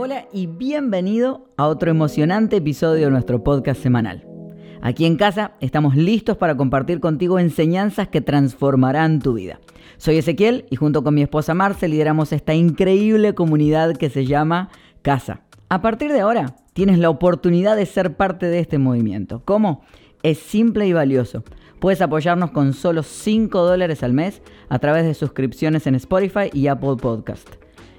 Hola y bienvenido a otro emocionante episodio de nuestro podcast semanal. Aquí en casa estamos listos para compartir contigo enseñanzas que transformarán tu vida. Soy Ezequiel y junto con mi esposa Marce lideramos esta increíble comunidad que se llama Casa. A partir de ahora tienes la oportunidad de ser parte de este movimiento. ¿Cómo? Es simple y valioso. Puedes apoyarnos con solo 5 dólares al mes a través de suscripciones en Spotify y Apple Podcast.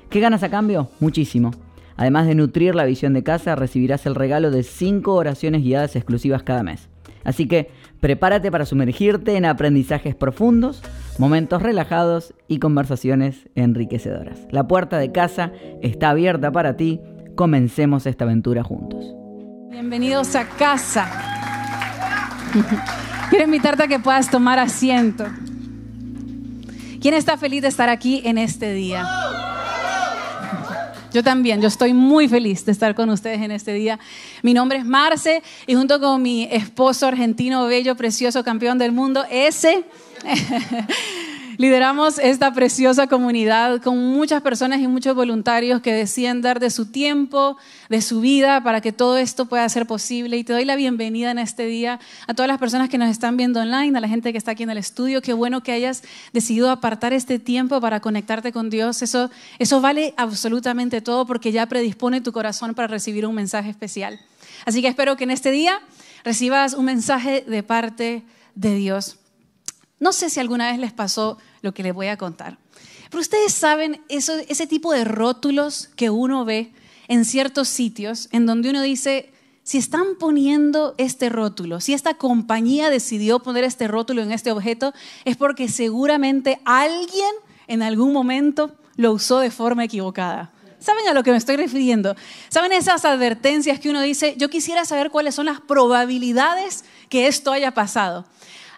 ¿Qué ganas a cambio? Muchísimo. Además de nutrir la visión de casa, recibirás el regalo de 5 oraciones guiadas exclusivas cada mes. Así que prepárate para sumergirte en aprendizajes profundos, momentos relajados y conversaciones enriquecedoras. La puerta de casa está abierta para ti. Comencemos esta aventura juntos. Bienvenidos a casa. Quiero invitarte a que puedas tomar asiento. ¿Quién está feliz de estar aquí en este día? Yo también, yo estoy muy feliz de estar con ustedes en este día. Mi nombre es Marce y junto con mi esposo argentino, bello, precioso, campeón del mundo, ese, Lideramos esta preciosa comunidad con muchas personas y muchos voluntarios que deciden dar de su tiempo, de su vida, para que todo esto pueda ser posible. Y te doy la bienvenida en este día a todas las personas que nos están viendo online, a la gente que está aquí en el estudio. Qué bueno que hayas decidido apartar este tiempo para conectarte con Dios. Eso, eso vale absolutamente todo porque ya predispone tu corazón para recibir un mensaje especial. Así que espero que en este día recibas un mensaje de parte de Dios. No sé si alguna vez les pasó lo que les voy a contar. Pero ustedes saben eso, ese tipo de rótulos que uno ve en ciertos sitios en donde uno dice, si están poniendo este rótulo, si esta compañía decidió poner este rótulo en este objeto, es porque seguramente alguien en algún momento lo usó de forma equivocada. ¿Saben a lo que me estoy refiriendo? ¿Saben esas advertencias que uno dice, yo quisiera saber cuáles son las probabilidades que esto haya pasado?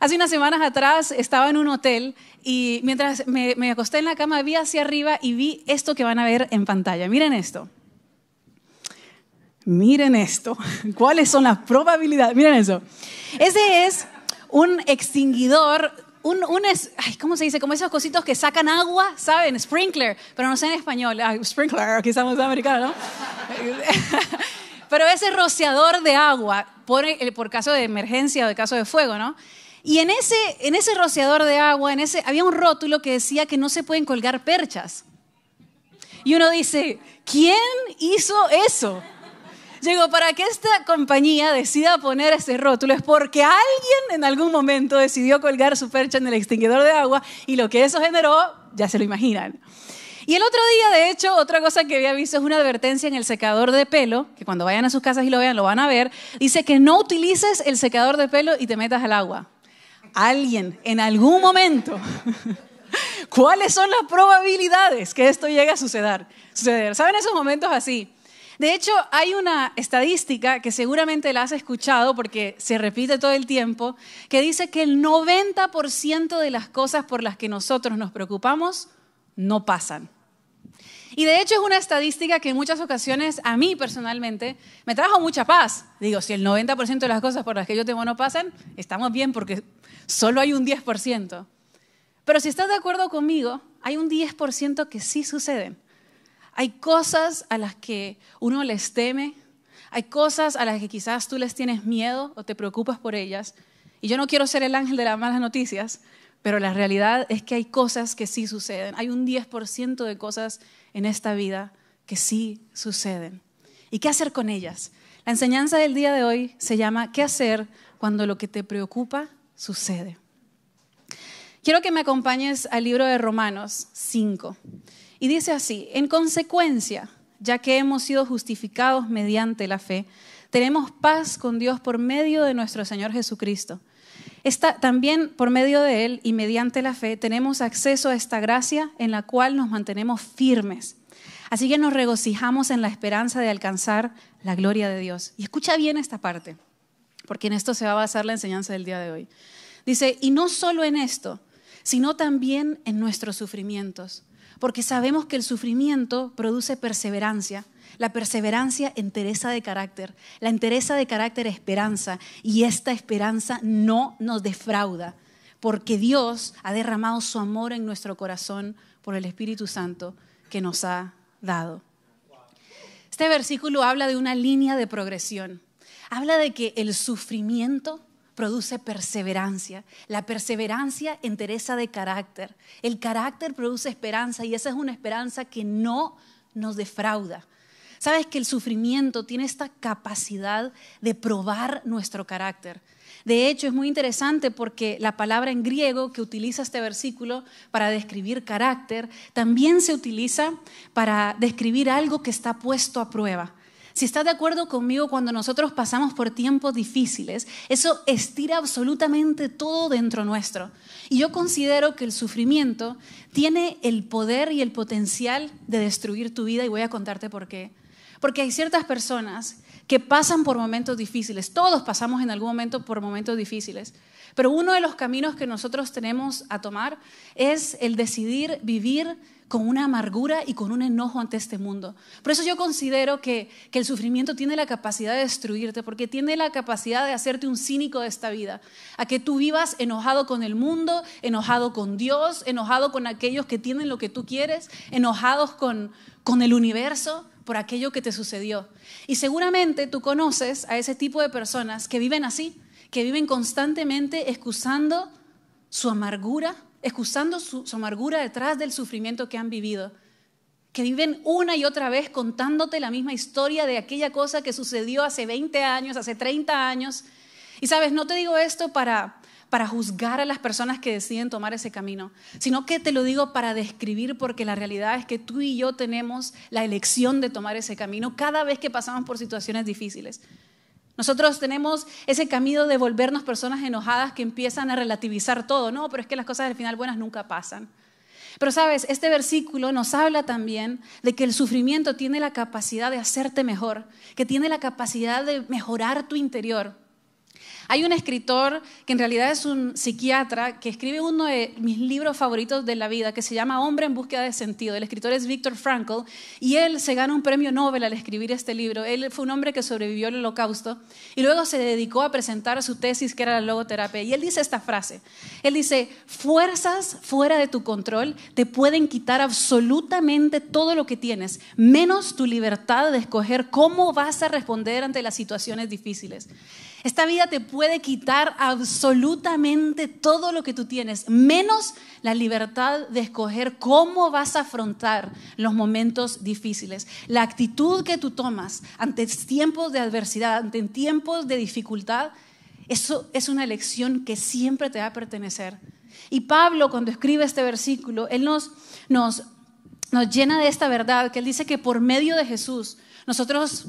Hace unas semanas atrás estaba en un hotel y mientras me, acosté en la cama vi hacia arriba y vi esto que van a ver en pantalla. Miren esto. Miren esto. ¿Cuáles son las probabilidades? Miren eso. Ese es un extinguidor un, ¿cómo se dice? Como esos cositos que sacan agua, ¿saben? Sprinkler, pero no sé en español. sprinkler, aquí estamos americanos, ¿no? pero ese rociador de agua, por, por caso de emergencia o de caso de fuego, ¿no? Y en ese, en ese rociador de agua, en ese, había un rótulo que decía que no se pueden colgar perchas. Y uno dice, ¿quién hizo eso? Digo, para que esta compañía decida poner ese rótulo es porque alguien en algún momento decidió colgar su percha en el extinguidor de agua y lo que eso generó, ya se lo imaginan. Y el otro día, de hecho, otra cosa que había visto es una advertencia en el secador de pelo, que cuando vayan a sus casas y lo vean, lo van a ver, dice que no utilices el secador de pelo y te metas al agua alguien en algún momento, ¿cuáles son las probabilidades que esto llegue a suceder? suceder? ¿Saben esos momentos así? De hecho, hay una estadística que seguramente la has escuchado porque se repite todo el tiempo, que dice que el 90% de las cosas por las que nosotros nos preocupamos no pasan. Y de hecho es una estadística que en muchas ocasiones a mí personalmente me trajo mucha paz. Digo, si el 90% de las cosas por las que yo temo no pasan, estamos bien porque solo hay un 10%. Pero si estás de acuerdo conmigo, hay un 10% que sí suceden. Hay cosas a las que uno les teme, hay cosas a las que quizás tú les tienes miedo o te preocupas por ellas. Y yo no quiero ser el ángel de las malas noticias, pero la realidad es que hay cosas que sí suceden. Hay un 10% de cosas en esta vida que sí suceden. ¿Y qué hacer con ellas? La enseñanza del día de hoy se llama ¿Qué hacer cuando lo que te preocupa sucede. Quiero que me acompañes al libro de Romanos 5. Y dice así, en consecuencia, ya que hemos sido justificados mediante la fe, tenemos paz con Dios por medio de nuestro Señor Jesucristo. También por medio de Él y mediante la fe tenemos acceso a esta gracia en la cual nos mantenemos firmes. Así que nos regocijamos en la esperanza de alcanzar la gloria de Dios. Y escucha bien esta parte porque en esto se va a basar la enseñanza del día de hoy. Dice, y no solo en esto, sino también en nuestros sufrimientos, porque sabemos que el sufrimiento produce perseverancia, la perseverancia entereza de carácter, la entereza de carácter esperanza, y esta esperanza no nos defrauda, porque Dios ha derramado su amor en nuestro corazón por el Espíritu Santo que nos ha dado. Este versículo habla de una línea de progresión. Habla de que el sufrimiento produce perseverancia. La perseverancia entereza de carácter. El carácter produce esperanza y esa es una esperanza que no nos defrauda. Sabes que el sufrimiento tiene esta capacidad de probar nuestro carácter. De hecho, es muy interesante porque la palabra en griego que utiliza este versículo para describir carácter también se utiliza para describir algo que está puesto a prueba. Si estás de acuerdo conmigo, cuando nosotros pasamos por tiempos difíciles, eso estira absolutamente todo dentro nuestro. Y yo considero que el sufrimiento tiene el poder y el potencial de destruir tu vida y voy a contarte por qué. Porque hay ciertas personas que pasan por momentos difíciles. Todos pasamos en algún momento por momentos difíciles. Pero uno de los caminos que nosotros tenemos a tomar es el decidir vivir con una amargura y con un enojo ante este mundo. Por eso yo considero que, que, el sufrimiento tiene la capacidad de destruirte, porque tiene la capacidad de hacerte un cínico de esta vida, a que tú vivas enojado con el mundo, enojado con Dios, enojado con aquellos que tienen lo que tú quieres, enojados con, con el universo por aquello que te sucedió. Y seguramente tú conoces a ese tipo de personas que viven así, que viven constantemente excusando su amargura, excusando su, amargura detrás del sufrimiento que han vivido, que viven una y otra vez contándote la misma historia de aquella cosa que sucedió hace 20 años, hace 30 años. Y sabes, no te digo esto para para juzgar a las personas que deciden tomar ese camino, sino que te lo digo para describir porque la realidad es que tú y yo tenemos la elección de tomar ese camino cada vez que pasamos por situaciones difíciles. Nosotros tenemos ese camino de volvernos personas enojadas que empiezan a relativizar todo, no, pero es que las cosas al final buenas nunca pasan. Pero sabes, este versículo nos habla también de que el sufrimiento tiene la capacidad de hacerte mejor, que tiene la capacidad de mejorar tu interior. Hay un escritor que en realidad es un psiquiatra que escribe uno de mis libros favoritos de la vida que se llama Hombre en búsqueda de sentido. El escritor es Viktor Frankl y él se gana un premio Nobel al escribir este libro. Él fue un hombre que sobrevivió al holocausto y luego se dedicó a presentar su tesis que era la logoterapia. Y él dice esta frase. Él dice, fuerzas fuera de tu control te pueden quitar absolutamente todo lo que tienes, menos tu libertad de escoger cómo vas a responder ante las situaciones difíciles. Esta vida te puede quitar absolutamente todo lo que tú tienes, menos la libertad de escoger cómo vas a afrontar los momentos difíciles. La actitud que tú tomas ante tiempos de adversidad, ante tiempos de dificultad, eso es una elección que siempre te va a pertenecer. Y Pablo, cuando escribe este versículo, él nos, nos, nos llena de esta verdad, que él dice que por medio de Jesús nosotros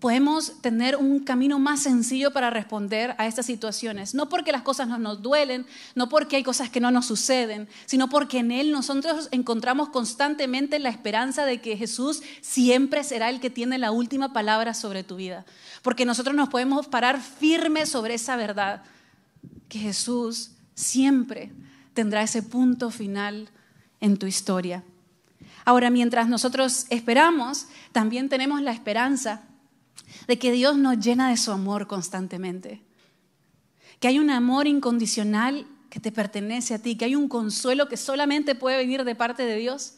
podemos tener un camino más sencillo para responder a estas situaciones. No porque las cosas no nos duelen, no porque hay cosas que no nos suceden, sino porque en Él nosotros encontramos constantemente la esperanza de que Jesús siempre será el que tiene la última palabra sobre tu vida. Porque nosotros nos podemos parar firmes sobre esa verdad, que Jesús siempre tendrá ese punto final en tu historia. Ahora, mientras nosotros esperamos, también tenemos la esperanza de que Dios nos llena de su amor constantemente, que hay un amor incondicional que te pertenece a ti, que hay un consuelo que solamente puede venir de parte de Dios.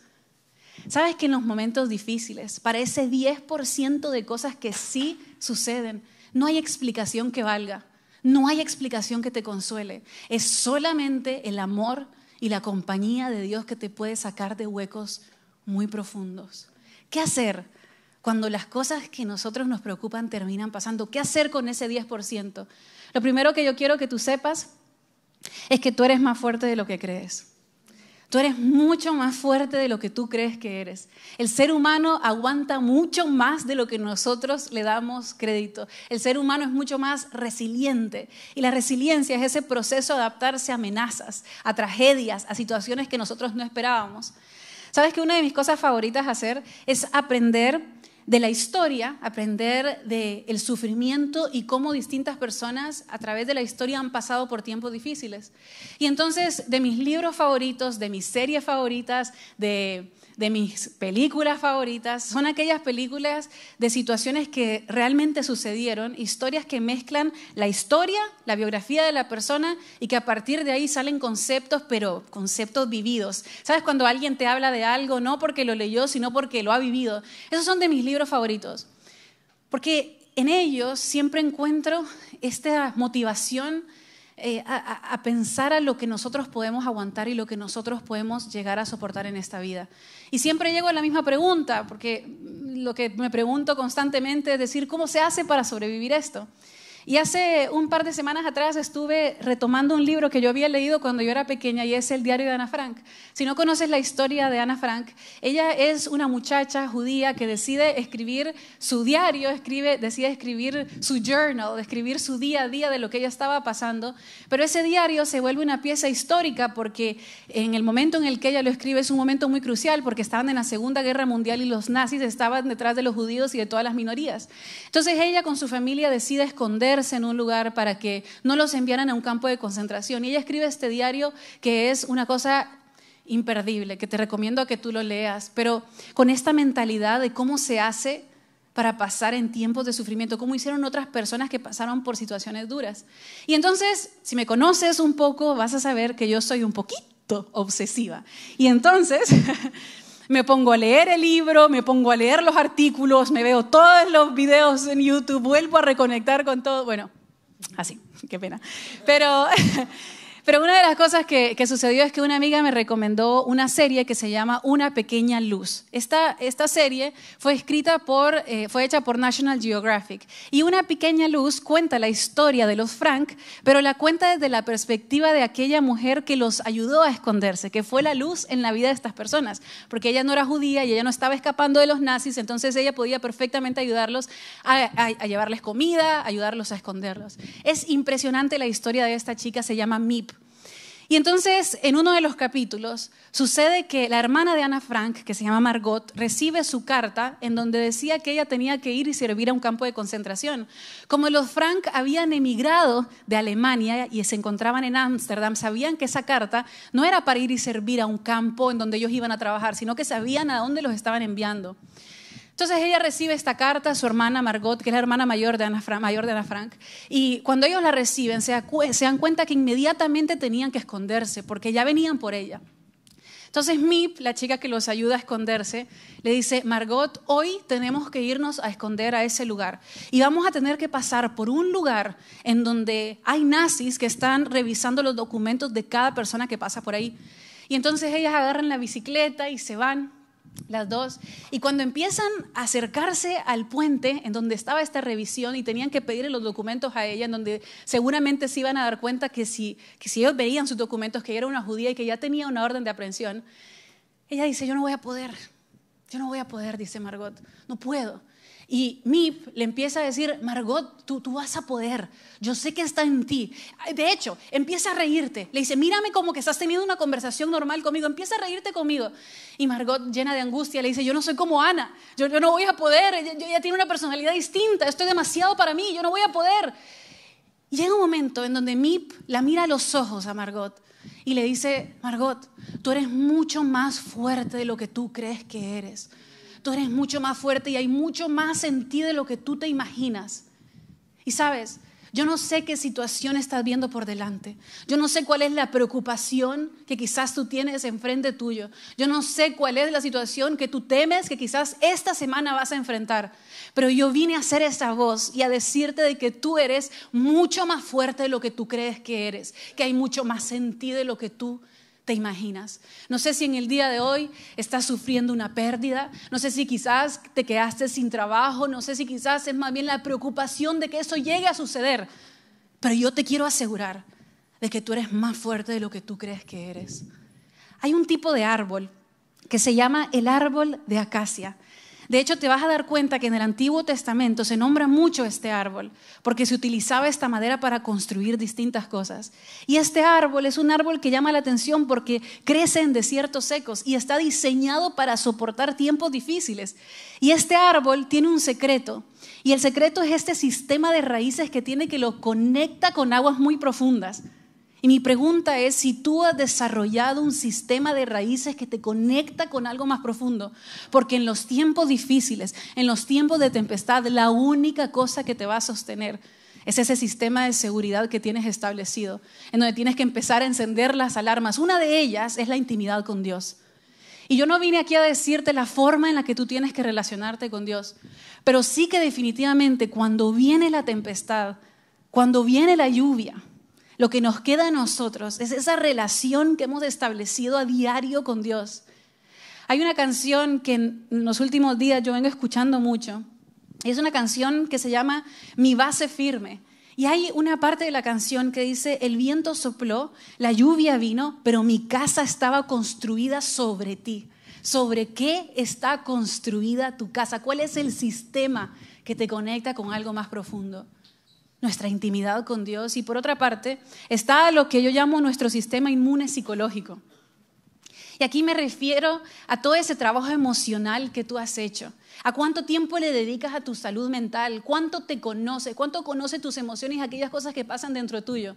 Sabes que en los momentos difíciles, para ese 10% de cosas que sí suceden, no hay explicación que valga, no hay explicación que te consuele. Es solamente el amor y la compañía de Dios que te puede sacar de huecos muy profundos. ¿Qué hacer cuando las cosas que nosotros nos preocupan terminan pasando. ¿Qué hacer con ese 10%? Lo primero que yo quiero que tú sepas es que tú eres más fuerte de lo que crees. Tú eres mucho más fuerte de lo que tú crees que eres. El ser humano aguanta mucho más de lo que nosotros le damos crédito. El ser humano es mucho más resiliente. Y la resiliencia es ese proceso de adaptarse a amenazas, a tragedias, a situaciones que nosotros no esperábamos. ¿Sabes que una de mis cosas favoritas hacer es aprender de la historia, aprender del sufrimiento y cómo distintas personas a través de la historia han pasado por tiempos difíciles. Y entonces, de mis libros favoritos, de mis series favoritas, de, de mis películas favoritas. Son aquellas películas de situaciones que realmente sucedieron, historias que mezclan la historia, la biografía de la persona y que a partir de ahí salen conceptos, pero conceptos vividos. ¿Sabes cuando alguien te habla de algo no porque lo leyó, sino porque lo ha vivido? Esos son de mis libros favoritos. Porque en ellos siempre encuentro esta motivación eh, a, pensar a lo que nosotros podemos aguantar y lo que nosotros podemos llegar a soportar en esta vida. Y siempre llego a la misma pregunta, porque lo que me pregunto constantemente es decir, ¿cómo se hace para sobrevivir esto? Y hace un par de semanas atrás estuve retomando un libro que yo había leído cuando yo era pequeña y es el diario de Ana Frank. Si no conoces la historia de Ana Frank, ella es una muchacha judía que decide escribir su diario, escribe, decide escribir su journal, escribir su día a día de lo que ella estaba pasando, pero ese diario se vuelve una pieza histórica porque en el momento en el que ella lo escribe es un momento muy crucial porque estaban en la Segunda Guerra Mundial y los nazis estaban detrás de los judíos y de todas las minorías. Entonces ella con su familia decide esconder en un lugar para que no los enviaran a un campo de concentración. Y ella escribe este diario que es una cosa imperdible, que te recomiendo que tú lo leas, pero con esta mentalidad de cómo se hace para pasar en tiempos de sufrimiento, cómo hicieron otras personas que pasaron por situaciones duras. Y entonces, si me conoces un poco, vas a saber que yo soy un poquito obsesiva. Y entonces me pongo a leer el libro, me pongo a leer los artículos, me veo todos los videos en YouTube, vuelvo a reconectar con todo. Bueno, así, qué pena. Pero Pero una de las cosas que, sucedió es que una amiga me recomendó una serie que se llama Una pequeña luz. Esta, serie fue escrita por, eh, fue hecha por National Geographic. Y Una pequeña luz cuenta la historia de los Frank, pero la cuenta desde la perspectiva de aquella mujer que los ayudó a esconderse, que fue la luz en la vida de estas personas. Porque ella no era judía y ella no estaba escapando de los nazis, entonces ella podía perfectamente ayudarlos a, a llevarles comida, ayudarlos a esconderlos. Es impresionante la historia de esta chica, se llama Mip. Y entonces, en uno de los capítulos, sucede que la hermana de Ana Frank, que se llama Margot, recibe su carta en donde decía que ella tenía que ir y servir a un campo de concentración. Como los Frank habían emigrado de Alemania y se encontraban en Ámsterdam, sabían que esa carta no era para ir y servir a un campo en donde ellos iban a trabajar, sino que sabían a dónde los estaban enviando. Entonces ella recibe esta carta, su hermana Margot, que es la hermana mayor de Ana, Frank, y cuando ellos la reciben se, se dan cuenta que inmediatamente tenían que esconderse porque ya venían por ella. Entonces Mip, la chica que los ayuda a esconderse, le dice, Margot, hoy tenemos que irnos a esconder a ese lugar y vamos a tener que pasar por un lugar en donde hay nazis que están revisando los documentos de cada persona que pasa por ahí. Y entonces ellas agarran la bicicleta y se van las dos. Y cuando empiezan a acercarse al puente en donde estaba esta revisión y tenían que pedirle los documentos a ella, en donde seguramente se iban a dar cuenta que si, que si ellos veían sus documentos, que era una judía y que ya tenía una orden de aprehensión, ella dice, yo no voy a poder, yo no voy a poder, dice Margot, no puedo. Y Mip le empieza a decir, Margot, tú, tú vas a poder, yo sé que está en ti. De hecho, empieza a reírte. Le dice, mírame como que estás teniendo una conversación normal conmigo, empieza a reírte conmigo. Y Margot, llena de angustia, le dice, yo no soy como Ana, yo, no voy a poder, ella, tiene una personalidad distinta, esto es demasiado para mí, yo no voy a poder. Llega un momento en donde Mip la mira a los ojos a Margot y le dice, Margot, tú eres mucho más fuerte de lo que tú crees que eres tú eres mucho más fuerte y hay mucho más en ti de lo que tú te imaginas. Y sabes, yo no sé qué situación estás viendo por delante. Yo no sé cuál es la preocupación que quizás tú tienes enfrente tuyo. Yo no sé cuál es la situación que tú temes que quizás esta semana vas a enfrentar. Pero yo vine a hacer esa voz y a decirte de que tú eres mucho más fuerte de lo que tú crees que eres, que hay mucho más en ti de lo que tú te imaginas. No sé si en el día de hoy estás sufriendo una pérdida, no sé si quizás te quedaste sin trabajo, no sé si quizás es más bien la preocupación de que eso llegue a suceder, pero yo te quiero asegurar de que tú eres más fuerte de lo que tú crees que eres. Hay un tipo de árbol que se llama el árbol de acacia. De hecho, te vas a dar cuenta que en el Antiguo Testamento se nombra mucho este árbol, porque se utilizaba esta madera para construir distintas cosas. Y este árbol es un árbol que llama la atención porque crece en desiertos secos y está diseñado para soportar tiempos difíciles. Y este árbol tiene un secreto. Y el secreto es este sistema de raíces que tiene que lo conecta con aguas muy profundas. Y mi pregunta es si tú has desarrollado un sistema de raíces que te conecta con algo más profundo, porque en los tiempos difíciles, en los tiempos de tempestad, la única cosa que te va a sostener es ese sistema de seguridad que tienes establecido, en donde tienes que empezar a encender las alarmas. Una de ellas es la intimidad con Dios. Y yo no vine aquí a decirte la forma en la que tú tienes que relacionarte con Dios, pero sí que definitivamente cuando viene la tempestad, cuando viene la lluvia, lo que nos queda a nosotros es esa relación que hemos establecido a diario con Dios. Hay una canción que en los últimos días yo vengo escuchando mucho. Es una canción que se llama Mi base firme. Y hay una parte de la canción que dice, el viento sopló, la lluvia vino, pero mi casa estaba construida sobre ti. ¿Sobre qué está construida tu casa? ¿Cuál es el sistema que te conecta con algo más profundo? Nuestra intimidad con Dios. Y por otra parte, está lo que yo llamo nuestro sistema inmune psicológico. Y aquí me refiero a todo ese trabajo emocional que tú has hecho. ¿A cuánto tiempo le dedicas a tu salud mental? ¿Cuánto te conoce? ¿Cuánto conoce tus emociones y aquellas cosas que pasan dentro tuyo?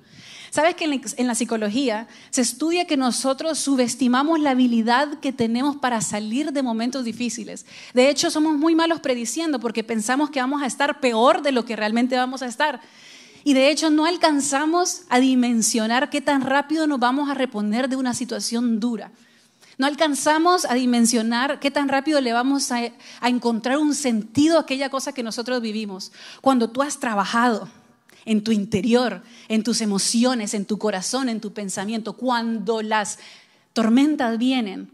Sabes que en la psicología se estudia que nosotros subestimamos la habilidad que tenemos para salir de momentos difíciles. De hecho, somos muy malos prediciendo porque pensamos que vamos a estar peor de lo que realmente vamos a estar. Y de hecho no alcanzamos a dimensionar qué tan rápido nos vamos a reponer de una situación dura. No alcanzamos a dimensionar qué tan rápido le vamos a, encontrar un sentido a aquella cosa que nosotros vivimos. Cuando tú has trabajado en tu interior, en tus emociones, en tu corazón, en tu pensamiento, cuando las tormentas vienen,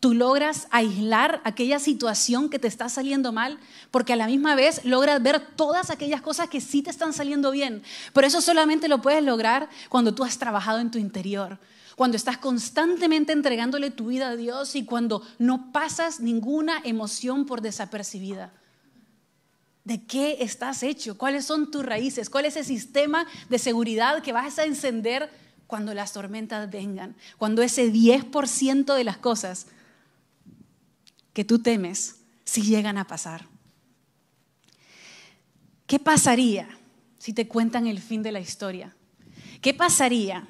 tú logras aislar aquella situación que te está saliendo mal, porque a la misma vez logras ver todas aquellas cosas que sí te están saliendo bien. Pero eso solamente lo puedes lograr cuando tú has trabajado en tu interior, cuando estás constantemente entregándole tu vida a Dios y cuando no pasas ninguna emoción por desapercibida. ¿De qué estás hecho? ¿Cuáles son tus raíces? ¿Cuál es el sistema de seguridad que vas a encender cuando las tormentas vengan? Cuando ese 10% de las cosas que tú temes si llegan a pasar. ¿Qué pasaría si te cuentan el fin de la historia? ¿Qué pasaría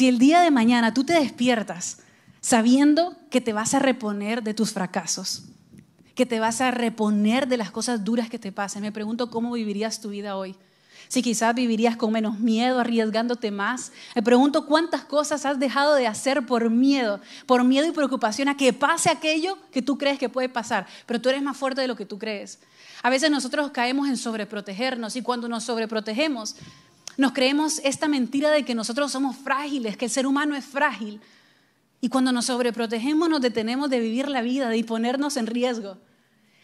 si el día de mañana tú te despiertas sabiendo que te vas a reponer de tus fracasos, que te vas a reponer de las cosas duras que te pasen, me pregunto cómo vivirías tu vida hoy. Si quizás vivirías con menos miedo, arriesgándote más. Me pregunto cuántas cosas has dejado de hacer por miedo, por miedo y preocupación a que pase aquello que tú crees que puede pasar, pero tú eres más fuerte de lo que tú crees. A veces nosotros caemos en sobreprotegernos y cuando nos sobreprotegemos, nos creemos esta mentira de que nosotros somos frágiles, que el ser humano es frágil. Y cuando nos sobreprotegemos nos detenemos de vivir la vida, de ponernos en riesgo.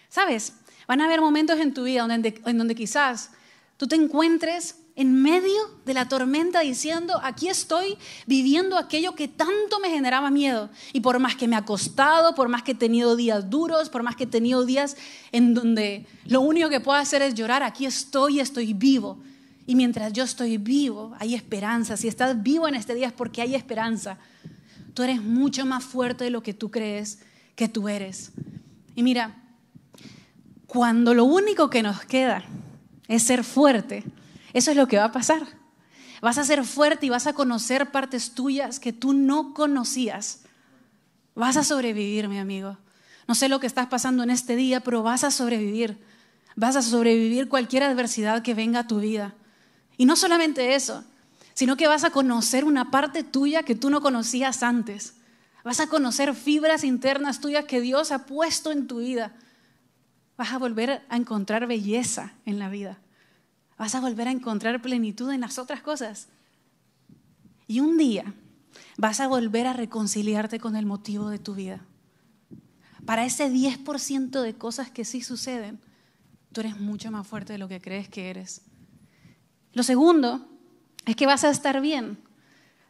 ¿Sabes? Van a haber momentos en tu vida en donde quizás tú te encuentres en medio de la tormenta diciendo, aquí estoy viviendo aquello que tanto me generaba miedo. Y por más que me ha costado, por más que he tenido días duros, por más que he tenido días en donde lo único que puedo hacer es llorar, aquí estoy estoy vivo. Y mientras yo estoy vivo, hay esperanza. Si estás vivo en este día es porque hay esperanza. Tú eres mucho más fuerte de lo que tú crees que tú eres. Y mira, cuando lo único que nos queda es ser fuerte, eso es lo que va a pasar. Vas a ser fuerte y vas a conocer partes tuyas que tú no conocías. Vas a sobrevivir, mi amigo. No sé lo que estás pasando en este día, pero vas a sobrevivir. Vas a sobrevivir cualquier adversidad que venga a tu vida. Y no solamente eso, sino que vas a conocer una parte tuya que tú no conocías antes. Vas a conocer fibras internas tuyas que Dios ha puesto en tu vida. Vas a volver a encontrar belleza en la vida. Vas a volver a encontrar plenitud en las otras cosas. Y un día vas a volver a reconciliarte con el motivo de tu vida. Para ese 10% de cosas que sí suceden, tú eres mucho más fuerte de lo que crees que eres. Lo segundo es que vas a estar bien,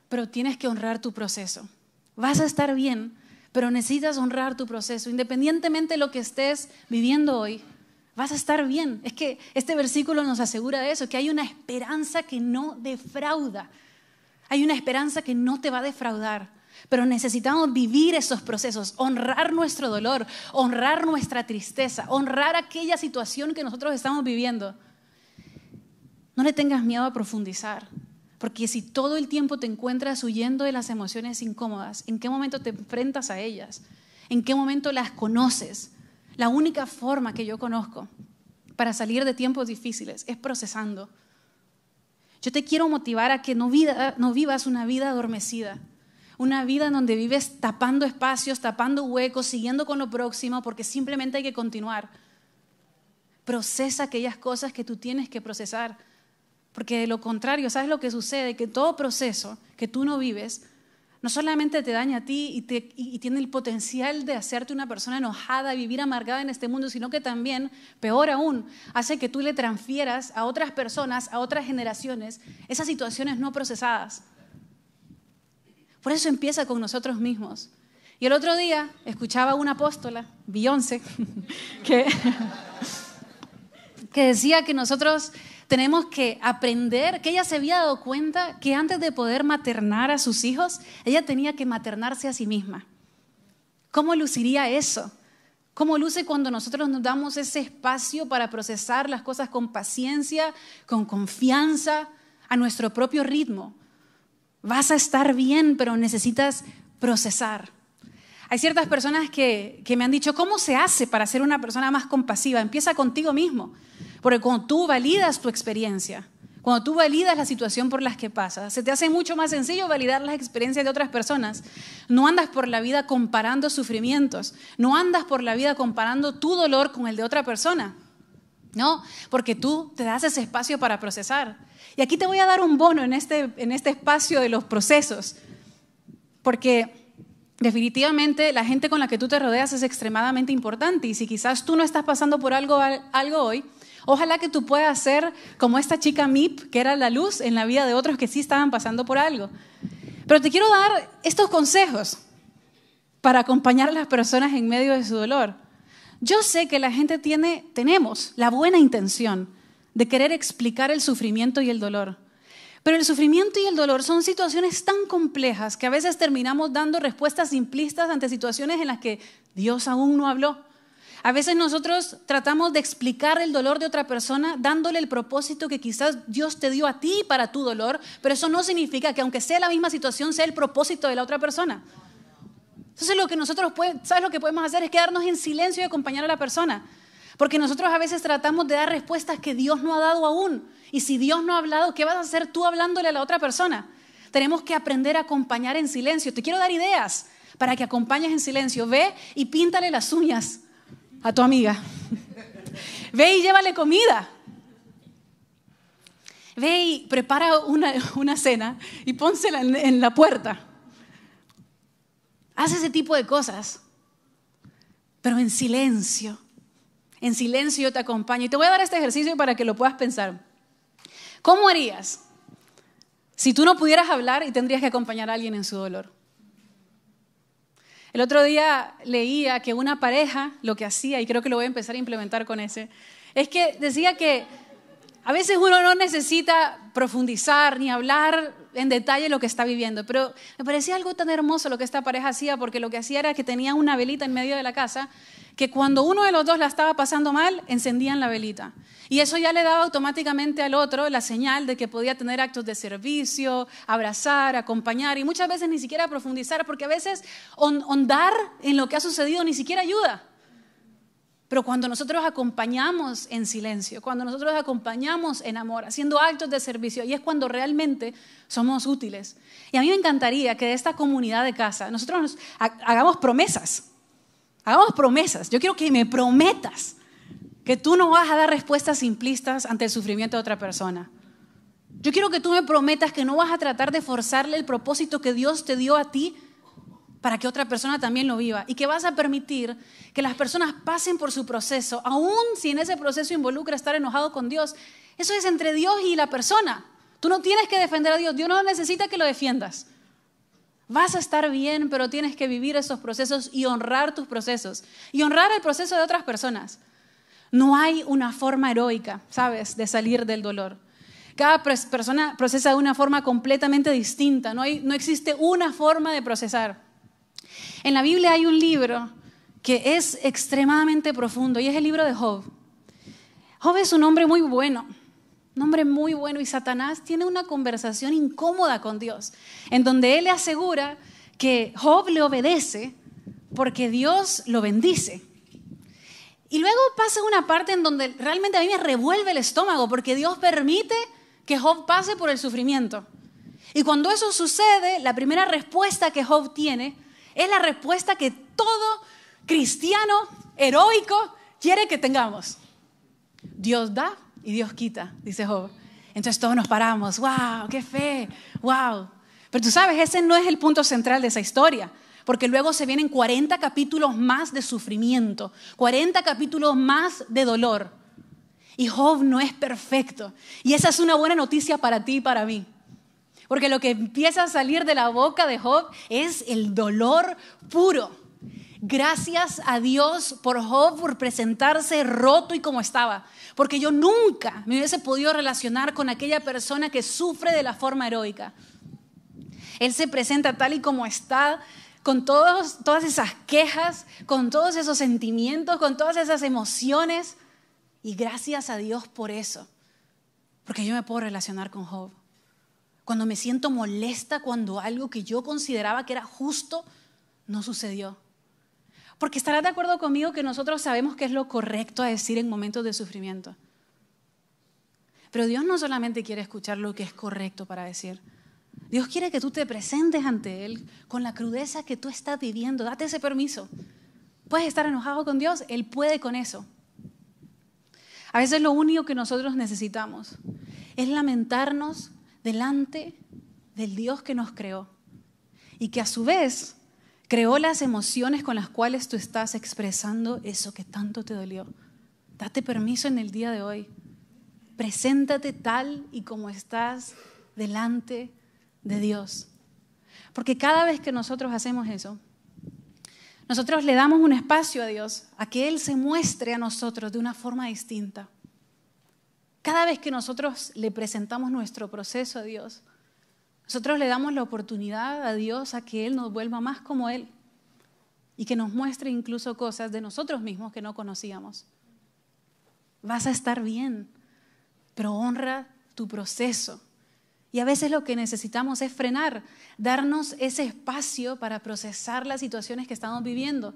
pero tienes que honrar tu proceso. Vas a estar bien, pero necesitas honrar tu proceso. Independientemente de lo que estés viviendo hoy, vas a estar bien. Es que este versículo nos asegura eso, que hay una esperanza que no defrauda. Hay una esperanza que no te va a defraudar. Pero necesitamos vivir esos procesos, honrar nuestro dolor, honrar nuestra tristeza, honrar aquella situación que nosotros estamos viviendo. No le tengas miedo a profundizar. Porque si todo el tiempo te encuentras huyendo de las emociones incómodas, ¿en qué momento te enfrentas a ellas? ¿En qué momento las conoces? La única forma que yo conozco para salir de tiempos difíciles es procesando. Yo te quiero motivar a que no, no vivas una vida adormecida, una vida en donde vives tapando espacios, tapando huecos, siguiendo con lo próximo, porque simplemente hay que continuar. Procesa aquellas cosas que tú tienes que procesar, porque de lo contrario, ¿sabes lo que sucede? Que todo proceso que tú no vives no solamente te daña a ti y, tiene el potencial de hacerte una persona enojada, vivir amargada en este mundo, sino que también, peor aún, hace que tú le transfieras a otras personas, a otras generaciones, esas situaciones no procesadas. Por eso empieza con nosotros mismos. Y el otro día escuchaba a una apóstola, Beyoncé, que, que decía que nosotros tenemos que aprender que ella se había dado cuenta que antes de poder maternar a sus hijos, ella tenía que maternarse a sí misma. ¿Cómo luciría eso? ¿Cómo luce cuando nosotros nos damos ese espacio para procesar las cosas con paciencia, con confianza, a nuestro propio ritmo? Vas a estar bien, pero necesitas procesar. Hay ciertas personas que, que, me han dicho, ¿cómo se hace para ser una persona más compasiva? Empieza contigo mismo. Porque cuando tú validas tu experiencia, cuando tú validas la situación por la que pasas, se te hace mucho más sencillo validar las experiencias de otras personas. No andas por la vida comparando sufrimientos, no andas por la vida comparando tu dolor con el de otra persona. No, porque tú te das ese espacio para procesar. Y aquí te voy a dar un bono en este, en este espacio de los procesos, porque definitivamente la gente con la que tú te rodeas es extremadamente importante y si quizás tú no estás pasando por algo, algo hoy, Ojalá que tú puedas ser como esta chica Mip, que era la luz en la vida de otros que sí estaban pasando por algo. Pero te quiero dar estos consejos para acompañar a las personas en medio de su dolor. Yo sé que la gente tiene, tenemos la buena intención de querer explicar el sufrimiento y el dolor. Pero el sufrimiento y el dolor son situaciones tan complejas que a veces terminamos dando respuestas simplistas ante situaciones en las que Dios aún no habló. A veces nosotros tratamos de explicar el dolor de otra persona dándole el propósito que quizás Dios te dio a ti para tu dolor, pero eso no significa que aunque sea la misma situación sea el propósito de la otra persona. Entonces lo que nosotros ¿sabes lo que podemos hacer? Es quedarnos en silencio y acompañar a la persona. Porque nosotros a veces tratamos de dar respuestas que Dios no ha dado aún. Y si Dios no ha hablado, ¿qué vas a hacer tú hablándole a la otra persona? Tenemos que aprender a acompañar en silencio. Te quiero dar ideas para que acompañes en silencio. Ve y píntale las uñas a tu amiga. Ve y llévale comida. Ve y prepara una, cena y pónsela en, en la puerta. Haz ese tipo de cosas, pero en silencio. En silencio yo te acompaño. Y te voy a dar este ejercicio para que lo puedas pensar. ¿Cómo harías si tú no pudieras hablar y tendrías que acompañar a alguien en su dolor? El otro día leía que una pareja lo que hacía, y creo que lo voy a empezar a implementar con ese, es que decía que a veces uno no necesita profundizar ni hablar en detalle lo que está viviendo, pero me parecía algo tan hermoso lo que esta pareja hacía, porque lo que hacía era que tenía una velita en medio de la casa, que cuando uno de los dos la estaba pasando mal, encendían la velita. Y eso ya le daba automáticamente al otro la señal de que podía tener actos de servicio, abrazar, acompañar y muchas veces ni siquiera profundizar, porque a veces hondar en lo que ha sucedido ni siquiera ayuda. Pero cuando nosotros acompañamos en silencio, cuando nosotros acompañamos en amor, haciendo actos de servicio, ahí es cuando realmente somos útiles. Y a mí me encantaría que de esta comunidad de casa nosotros hagamos promesas. Hagamos promesas. Yo quiero que me prometas que tú no vas a dar respuestas simplistas ante el sufrimiento de otra persona. Yo quiero que tú me prometas que no vas a tratar de forzarle el propósito que Dios te dio a ti para que otra persona también lo viva y que vas a permitir que las personas pasen por su proceso, aun si en ese proceso involucra estar enojado con Dios. Eso es entre Dios y la persona. Tú no tienes que defender a Dios, Dios no necesita que lo defiendas. Vas a estar bien, pero tienes que vivir esos procesos y honrar tus procesos y honrar el proceso de otras personas. No hay una forma heroica, ¿sabes?, de salir del dolor. Cada persona procesa de una forma completamente distinta, no, hay, no existe una forma de procesar. En la Biblia hay un libro que es extremadamente profundo y es el libro de Job. Job es un hombre muy bueno, un hombre muy bueno, y Satanás tiene una conversación incómoda con Dios, en donde él le asegura que Job le obedece porque Dios lo bendice. Y luego pasa una parte en donde realmente a mí me revuelve el estómago porque Dios permite que Job pase por el sufrimiento. Y cuando eso sucede, la primera respuesta que Job tiene es la respuesta que todo cristiano heroico quiere que tengamos. Dios da y Dios quita, dice Job. Entonces todos nos paramos, wow, qué fe, wow. Pero tú sabes, ese no es el punto central de esa historia porque luego se vienen 40 capítulos más de sufrimiento, 40 capítulos más de dolor. Y Job no es perfecto. Y esa es una buena noticia para ti y para mí. Porque lo que empieza a salir de la boca de Job es el dolor puro. Gracias a Dios por Job por presentarse roto y como estaba. Porque yo nunca me hubiese podido relacionar con aquella persona que sufre de la forma heroica. Él se presenta tal y como está, con todos, todas esas quejas, con todos esos sentimientos, con todas esas emociones. Y gracias a Dios por eso, porque yo me puedo relacionar con Job. Cuando me siento molesta cuando algo que yo consideraba que era justo no sucedió. Porque estarás de acuerdo conmigo que nosotros sabemos qué es lo correcto a decir en momentos de sufrimiento. Pero Dios no solamente quiere escuchar lo que es correcto para decir, Dios quiere que tú te presentes ante Él con la crudeza que tú estás viviendo. Date ese permiso. Puedes estar enojado con Dios, Él puede con eso. A veces lo único que nosotros necesitamos es lamentarnos delante del Dios que nos creó y que a su vez creó las emociones con las cuales tú estás expresando eso que tanto te dolió. Date permiso en el día de hoy. Preséntate tal y como estás delante de Dios. Porque cada vez que nosotros hacemos eso, nosotros le damos un espacio a Dios, a que Él se muestre a nosotros de una forma distinta. Cada vez que nosotros le presentamos nuestro proceso a Dios, nosotros le damos la oportunidad a Dios a que Él nos vuelva más como Él y que nos muestre incluso cosas de nosotros mismos que no conocíamos. Vas a estar bien, pero honra tu proceso. Y a veces lo que necesitamos es frenar, darnos ese espacio para procesar las situaciones que estamos viviendo.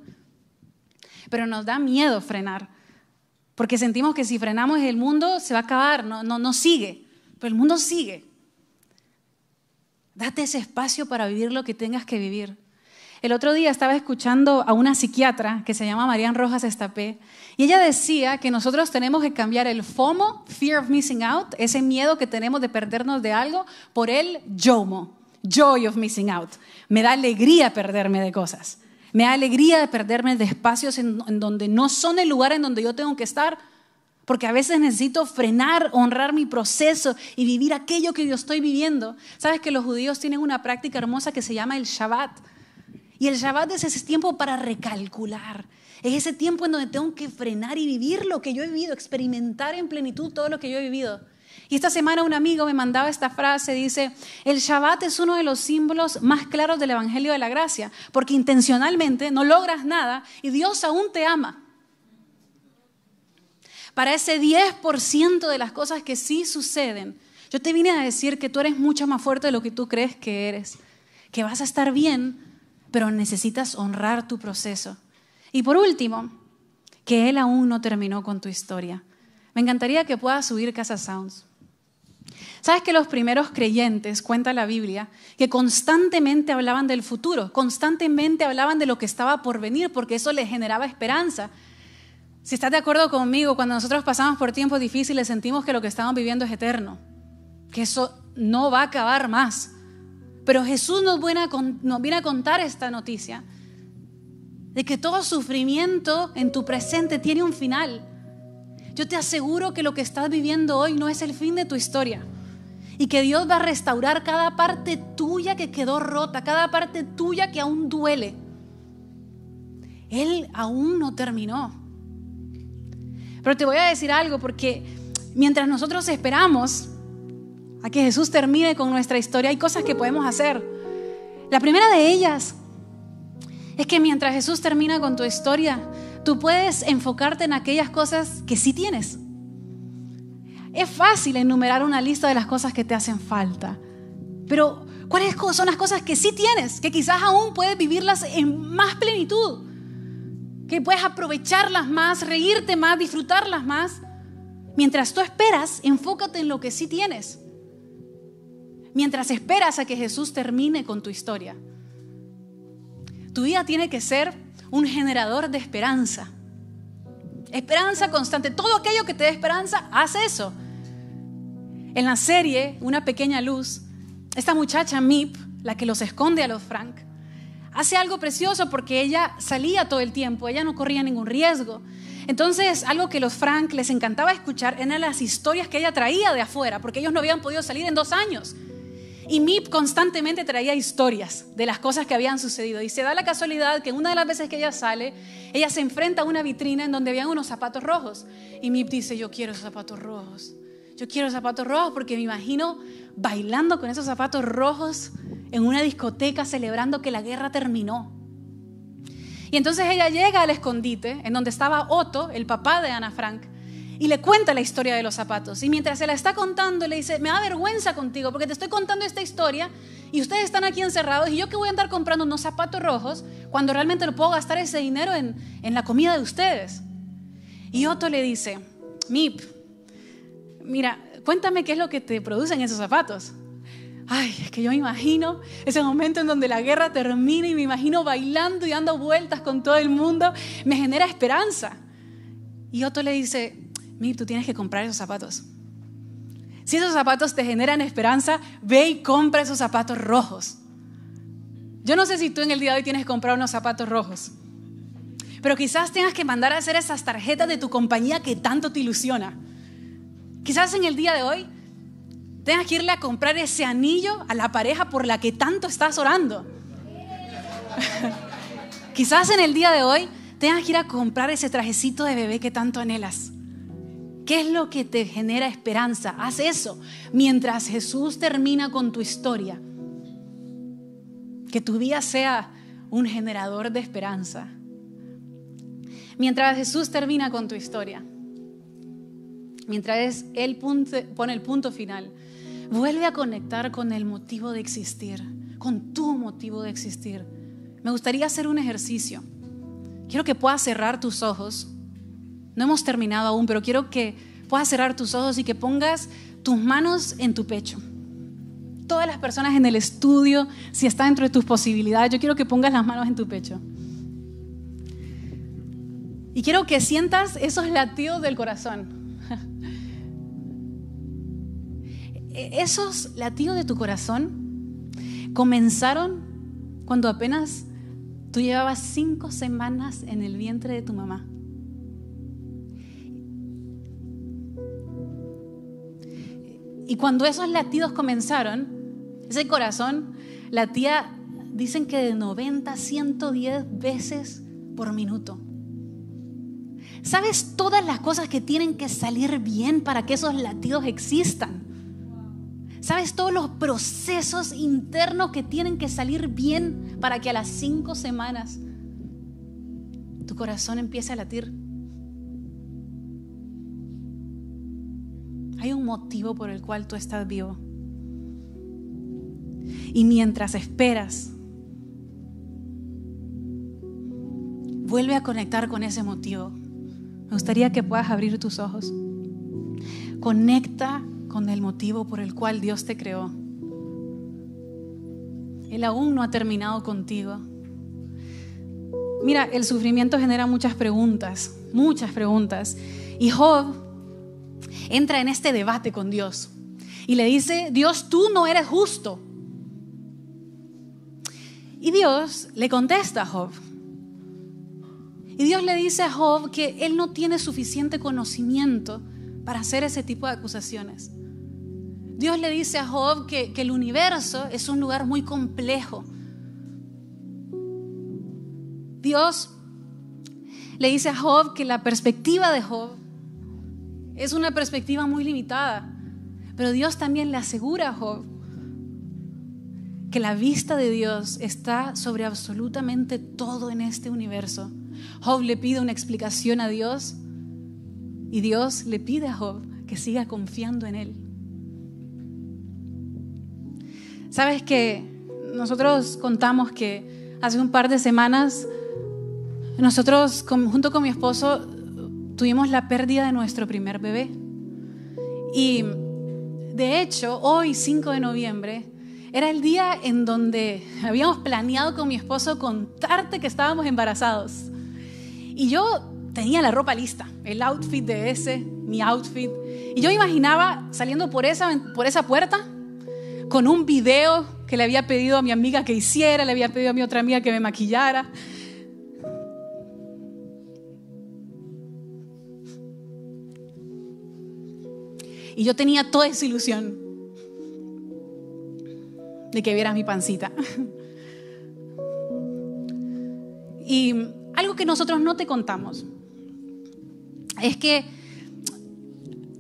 Pero nos da miedo frenar, porque sentimos que si frenamos el mundo se va a acabar, no, no, no sigue, pero el mundo sigue. Date ese espacio para vivir lo que tengas que vivir. El otro día estaba escuchando a una psiquiatra que se llama Marian Rojas Estapé y ella decía que nosotros tenemos que cambiar el FOMO, Fear of Missing Out, ese miedo que tenemos de perdernos de algo, por el JOMO, Joy of Missing Out. Me da alegría perderme de cosas. Me da alegría de perderme de espacios en, donde no son el lugar en donde yo tengo que estar, porque a veces necesito frenar, honrar mi proceso y vivir aquello que yo estoy viviendo. Sabes que los judíos tienen una práctica hermosa que se llama el Shabbat y el Shabbat es ese tiempo para recalcular. Es ese tiempo en donde tengo que frenar y vivir lo que yo he vivido, experimentar en plenitud todo lo que yo he vivido. Y esta semana un amigo me mandaba esta frase, dice, el Shabbat es uno de los símbolos más claros del Evangelio de la Gracia, porque intencionalmente no logras nada y Dios aún te ama. Para ese 10% de las cosas que sí suceden, yo te vine a decir que tú eres mucho más fuerte de lo que tú crees que eres, que vas a estar bien pero necesitas honrar tu proceso. Y por último, que Él aún no terminó con tu historia. Me encantaría que puedas subir Casa Sounds. ¿Sabes que los primeros creyentes, cuenta la Biblia, que constantemente hablaban del futuro, constantemente hablaban de lo que estaba por venir, porque eso les generaba esperanza? Si estás de acuerdo conmigo, cuando nosotros pasamos por tiempos difíciles sentimos que lo que estamos viviendo es eterno, que eso no va a acabar más. Pero Jesús nos viene, a, contar esta noticia de que todo sufrimiento en tu presente tiene un final. Yo te aseguro que lo que estás viviendo hoy no es el fin de tu historia y que Dios va a restaurar cada parte tuya que quedó rota, cada parte tuya que aún duele. Él aún no terminó. Pero te voy a decir algo porque mientras nosotros esperamos a que Jesús termine con nuestra historia, hay cosas que podemos hacer. La primera de ellas es que mientras Jesús termina con tu historia, tú puedes enfocarte en aquellas cosas que sí tienes. Es fácil enumerar una lista de las cosas que te hacen falta, pero ¿cuáles son las cosas que sí tienes, que quizás aún puedes vivirlas en más plenitud? Que puedes aprovecharlas más, reírte más, disfrutarlas más. Mientras tú esperas, enfócate en lo que sí tienes. Mientras esperas a que Jesús termine con tu historia. Tu vida tiene que ser un generador de esperanza. Esperanza constante. Todo aquello que te dé esperanza, haz eso. En la serie, Una pequeña luz, esta muchacha Mip, la que los esconde a los Frank, hace algo precioso porque ella salía todo el tiempo, ella no corría ningún riesgo. Entonces, algo que los Frank les encantaba escuchar eran las historias que ella traía de afuera, porque ellos no habían podido salir en dos años. Y Mip constantemente traía historias de las cosas que habían sucedido. Y se da la casualidad que una de las veces que ella sale, ella se enfrenta a una vitrina en donde habían unos zapatos rojos. Y Mip dice, yo quiero esos zapatos rojos. Yo quiero zapatos rojos porque me imagino bailando con esos zapatos rojos en una discoteca celebrando que la guerra terminó. Y entonces ella llega al escondite en donde estaba Otto, el papá de Ana Frank, y le cuenta la historia de los zapatos. Y mientras se la está contando, le dice, me da vergüenza contigo porque te estoy contando esta historia y ustedes están aquí encerrados y yo que voy a andar comprando unos zapatos rojos cuando realmente no puedo gastar ese dinero en, en la comida de ustedes. Y Otto le dice, Mip, mira, cuéntame qué es lo que te producen esos zapatos. Ay, es que yo me imagino ese momento en donde la guerra termina y me imagino bailando y dando vueltas con todo el mundo, me genera esperanza. Y Otto le dice, Tú tienes que comprar esos zapatos. Si esos zapatos te generan esperanza, ve y compra esos zapatos rojos. Yo no sé si tú en el día de hoy tienes que comprar unos zapatos rojos, pero quizás tengas que mandar a hacer esas tarjetas de tu compañía que tanto te ilusiona. Quizás en el día de hoy tengas que irle a comprar ese anillo a la pareja por la que tanto estás orando. quizás en el día de hoy tengas que ir a comprar ese trajecito de bebé que tanto anhelas. ¿Qué es lo que te genera esperanza? Haz eso mientras Jesús termina con tu historia. Que tu vida sea un generador de esperanza. Mientras Jesús termina con tu historia. Mientras Él pone el punto final. Vuelve a conectar con el motivo de existir. Con tu motivo de existir. Me gustaría hacer un ejercicio. Quiero que puedas cerrar tus ojos no hemos terminado aún, pero quiero que puedas cerrar tus ojos y que pongas tus manos en tu pecho. Todas las personas en el estudio, si está dentro de tus posibilidades, yo quiero que pongas las manos en tu pecho. Y quiero que sientas esos latidos del corazón. Esos latidos de tu corazón comenzaron cuando apenas tú llevabas cinco semanas en el vientre de tu mamá. Y cuando esos latidos comenzaron, ese corazón latía, dicen que de 90 a 110 veces por minuto. ¿Sabes todas las cosas que tienen que salir bien para que esos latidos existan? ¿Sabes todos los procesos internos que tienen que salir bien para que a las cinco semanas tu corazón empiece a latir? Hay un motivo por el cual tú estás vivo. Y mientras esperas, vuelve a conectar con ese motivo. Me gustaría que puedas abrir tus ojos. Conecta con el motivo por el cual Dios te creó. Él aún no ha terminado contigo. Mira, el sufrimiento genera muchas preguntas, muchas preguntas. Y Job entra en este debate con Dios y le dice, Dios, tú no eres justo. Y Dios le contesta a Job. Y Dios le dice a Job que él no tiene suficiente conocimiento para hacer ese tipo de acusaciones. Dios le dice a Job que, que el universo es un lugar muy complejo. Dios le dice a Job que la perspectiva de Job es una perspectiva muy limitada. Pero Dios también le asegura a Job que la vista de Dios está sobre absolutamente todo en este universo. Job le pide una explicación a Dios y Dios le pide a Job que siga confiando en Él. Sabes que nosotros contamos que hace un par de semanas nosotros junto con mi esposo tuvimos la pérdida de nuestro primer bebé. Y de hecho, hoy 5 de noviembre era el día en donde habíamos planeado con mi esposo contarte que estábamos embarazados. Y yo tenía la ropa lista, el outfit de ese, mi outfit. Y yo imaginaba saliendo por esa, por esa puerta con un video que le había pedido a mi amiga que hiciera, le había pedido a mi otra amiga que me maquillara. Y yo tenía toda esa ilusión de que viera mi pancita. Y algo que nosotros no te contamos es que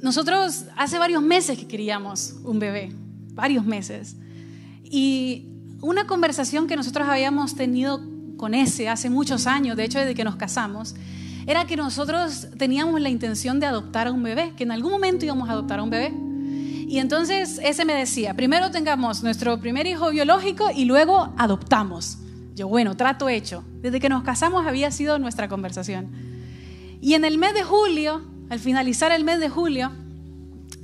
nosotros hace varios meses que queríamos un bebé, varios meses. Y una conversación que nosotros habíamos tenido con ese hace muchos años, de hecho desde que nos casamos, era que nosotros teníamos la intención de adoptar a un bebé, que en algún momento íbamos a adoptar a un bebé. Y entonces ese me decía, primero tengamos nuestro primer hijo biológico y luego adoptamos. Yo, bueno, trato hecho. Desde que nos casamos había sido nuestra conversación. Y en el mes de julio, al finalizar el mes de julio,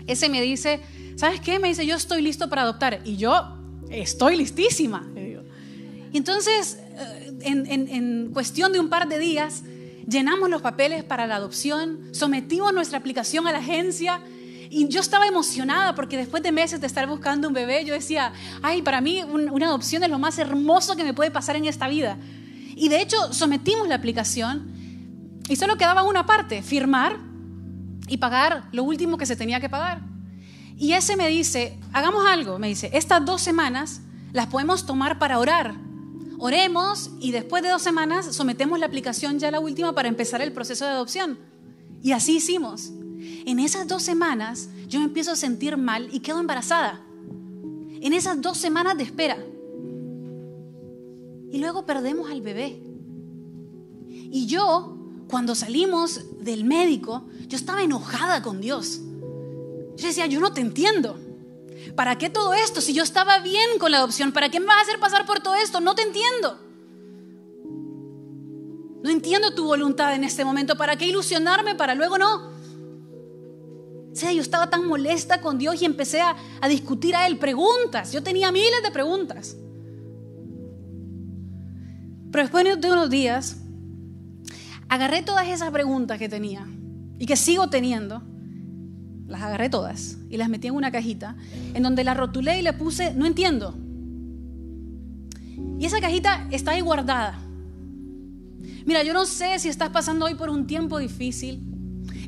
ese me dice, ¿sabes qué? Me dice, yo estoy listo para adoptar. Y yo estoy listísima. Y entonces, eh, en, en cuestión de un par de días, llenamos los papeles para la adopción, sometimos nuestra aplicación a la agencia y yo estaba emocionada porque después de meses de estar buscando un bebé, yo decía, ay, para mí una adopción es lo más hermoso que me puede pasar en esta vida. Y de hecho sometimos la aplicación y solo quedaba una parte, firmar y pagar lo último que se tenía que pagar. Y ese me dice, hagamos algo, me dice, estas dos semanas las podemos tomar para orar Oremos y después de dos semanas sometemos la aplicación ya la última para empezar el proceso de adopción. Y así hicimos. En esas dos semanas yo me empiezo a sentir mal y quedo embarazada. En esas dos semanas de espera. Y luego perdemos al bebé. Y yo, cuando salimos del médico, yo estaba enojada con Dios. Yo decía, yo no te entiendo. ¿Para qué todo esto? Si yo estaba bien con la adopción, ¿para qué me vas a hacer pasar por todo esto? No te entiendo. No entiendo tu voluntad en este momento. ¿Para qué ilusionarme para luego no? O sea, yo estaba tan molesta con Dios y empecé a, a discutir a Él preguntas. Yo tenía miles de preguntas. Pero después de unos días, agarré todas esas preguntas que tenía y que sigo teniendo las agarré todas y las metí en una cajita en donde la rotulé y le puse, no entiendo. Y esa cajita está ahí guardada. Mira, yo no sé si estás pasando hoy por un tiempo difícil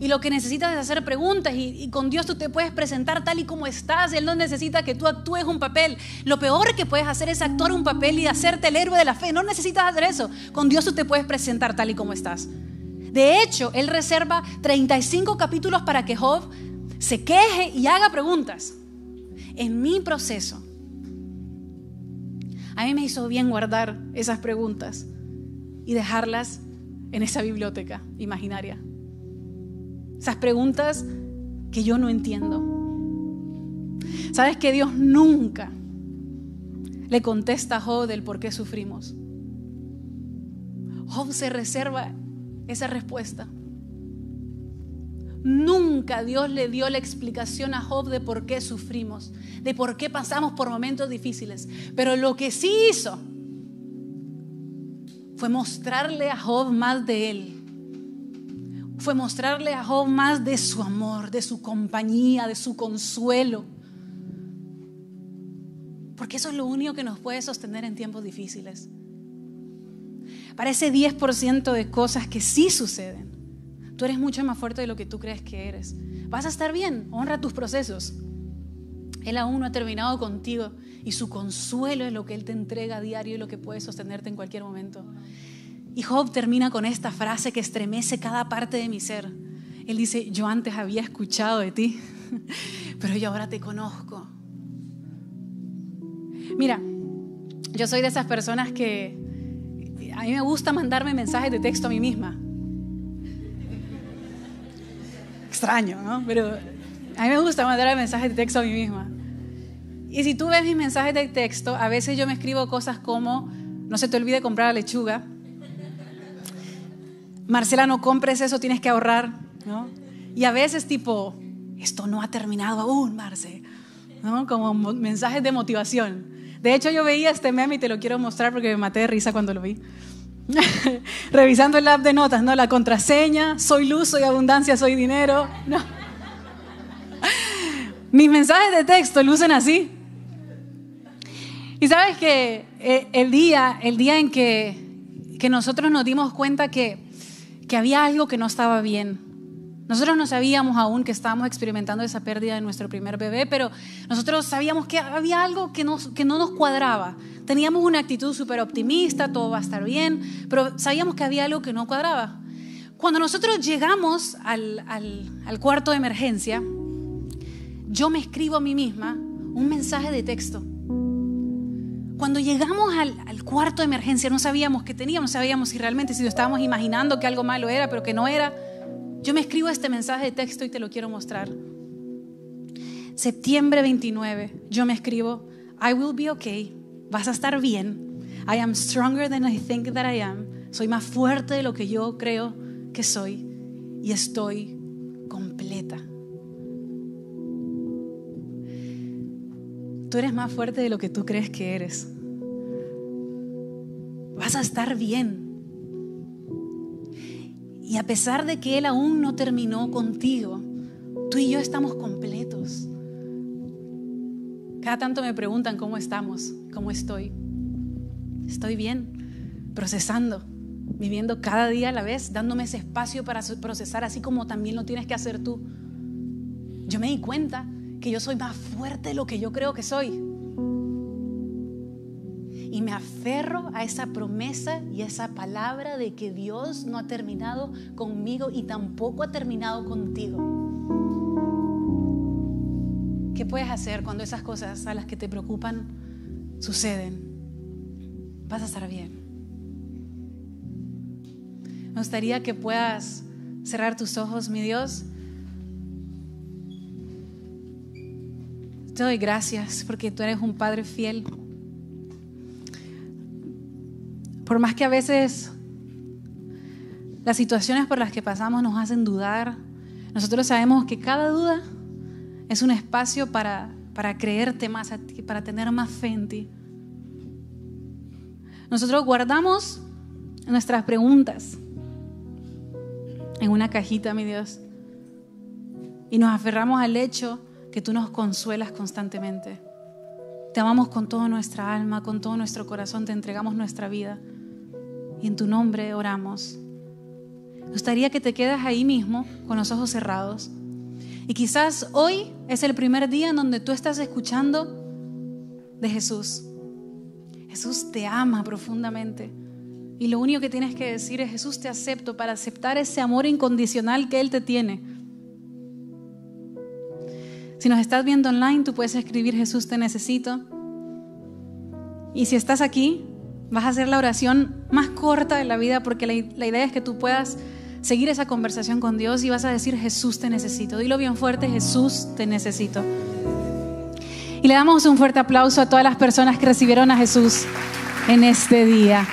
y lo que necesitas es hacer preguntas y, con Dios tú te puedes presentar tal y como estás. Él no necesita que tú actúes un papel. Lo peor que puedes hacer es actuar un papel y hacerte el héroe de la fe. No necesitas hacer eso. Con Dios tú te puedes presentar tal y como estás. De hecho, Él reserva 35 capítulos para que Job se queje y haga preguntas. En mi proceso, a mí me hizo bien guardar esas preguntas y dejarlas en esa biblioteca imaginaria. Esas preguntas que yo no entiendo. ¿Sabes que Dios nunca le contesta a Job del por qué sufrimos? Job se reserva esa respuesta. Nunca Dios le dio la explicación a Job de por qué sufrimos, de por qué pasamos por momentos difíciles. Pero lo que sí hizo fue mostrarle a Job más de él. Fue mostrarle a Job más de su amor, de su compañía, de su consuelo. Porque eso es lo único que nos puede sostener en tiempos difíciles. Para ese 10% de cosas que sí suceden Tú eres mucho más fuerte de lo que tú crees que eres. Vas a estar bien, honra tus procesos. Él aún no ha terminado contigo y su consuelo es lo que Él te entrega a diario y lo que puede sostenerte en cualquier momento. Y Job termina con esta frase que estremece cada parte de mi ser. Él dice, yo antes había escuchado de ti, pero yo ahora te conozco. Mira, yo soy de esas personas que a mí me gusta mandarme mensajes de texto a mí misma extraño, ¿no? Pero A mí me gusta mandar mensajes de texto a mí misma. Y si tú ves mis mensajes de texto, a veces yo me escribo cosas como, no se te olvide comprar la lechuga. Marcela, no compres eso, tienes que ahorrar. ¿no? Y a veces tipo, esto no ha terminado aún, Marce. ¿no? Como mensajes de motivación. De hecho, yo veía este meme y te lo quiero mostrar porque me maté de risa cuando lo vi. Revisando el app de notas, ¿no? La contraseña, soy luz, soy abundancia, soy dinero. No. Mis mensajes de texto lucen así. Y sabes que eh, el día, el día en que, que nosotros nos dimos cuenta que, que había algo que no estaba bien, nosotros no sabíamos aún que estábamos experimentando esa pérdida de nuestro primer bebé, pero nosotros sabíamos que había algo que, que no nos cuadraba. Teníamos una actitud súper optimista, todo va a estar bien, pero sabíamos que había algo que no cuadraba. Cuando nosotros llegamos al, al, al cuarto de emergencia, yo me escribo a mí misma un mensaje de texto cuando llegamos al, cuarto de emergencia no sabíamos qué teníamos, sabíamos si realmente, si lo estábamos imaginando que algo malo era, pero que no era. Yo me escribo este mensaje de texto y te lo quiero mostrar. Septiembre 29, yo me escribo, I will be okay, vas a estar bien. I am stronger than I think that I am. Soy más fuerte de lo que yo creo que soy y estoy completa. Tú eres más fuerte de lo que tú crees que eres. Vas a estar bien. Y a pesar de que Él aún no terminó contigo, tú y yo estamos completos. Cada tanto me preguntan cómo estamos, cómo estoy. Estoy bien, procesando, viviendo cada día a la vez, dándome ese espacio para procesar, así como también lo tienes que hacer tú. Yo me di cuenta que yo soy más fuerte de lo que yo creo que soy. Y me aferro a esa promesa y a esa palabra de que Dios no ha terminado conmigo y tampoco ha terminado contigo. ¿Qué puedes hacer cuando esas cosas a las que te preocupan suceden? Vas a estar bien. Me gustaría que puedas cerrar tus ojos, mi Dios. Te doy gracias porque tú eres un Padre fiel. Por más que a veces las situaciones por las que pasamos nos hacen dudar, nosotros sabemos que cada duda es un espacio para, para creerte más a ti, para tener más fe en ti. Nosotros guardamos nuestras preguntas en una cajita, mi Dios, y nos aferramos al hecho que tú nos consuelas constantemente. Te amamos con toda nuestra alma, con todo nuestro corazón, te entregamos nuestra vida en tu nombre oramos. Me gustaría que te quedas ahí mismo con los ojos cerrados. Y quizás hoy es el primer día en donde tú estás escuchando de Jesús. Jesús te ama profundamente. Y lo único que tienes que decir es, Jesús te acepto para aceptar ese amor incondicional que Él te tiene si nos estás viendo online, tú puedes escribir Jesús te necesito. Y si estás aquí, vas a hacer la oración más corta de la vida porque la, la, idea es que tú puedas seguir esa conversación con Dios y vas a decir Jesús te necesito. Dilo bien fuerte, Jesús te necesito. Y le damos un fuerte aplauso a todas las personas que recibieron a Jesús en este día.